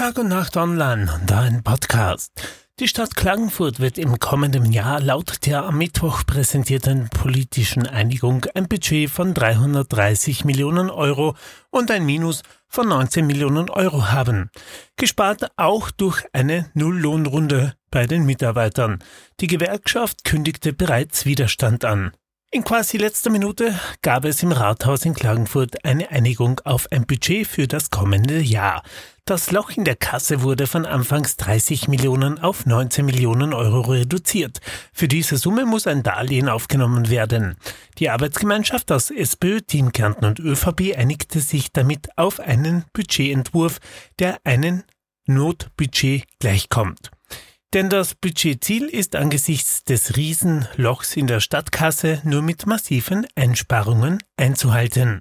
Tag und Nacht online und ein Podcast. Die Stadt Klagenfurt wird im kommenden Jahr laut der am Mittwoch präsentierten politischen Einigung ein Budget von 330 Millionen Euro und ein Minus von 19 Millionen Euro haben. Gespart auch durch eine Nulllohnrunde bei den Mitarbeitern. Die Gewerkschaft kündigte bereits Widerstand an. In quasi letzter Minute gab es im Rathaus in Klagenfurt eine Einigung auf ein Budget für das kommende Jahr. Das Loch in der Kasse wurde von anfangs 30 Millionen auf 19 Millionen Euro reduziert. Für diese Summe muss ein Darlehen aufgenommen werden. Die Arbeitsgemeinschaft aus SPÖ, Team Kärnten und ÖVP einigte sich damit auf einen Budgetentwurf, der einen Notbudget gleichkommt. Denn das Budgetziel ist angesichts des Riesenlochs in der Stadtkasse nur mit massiven Einsparungen einzuhalten.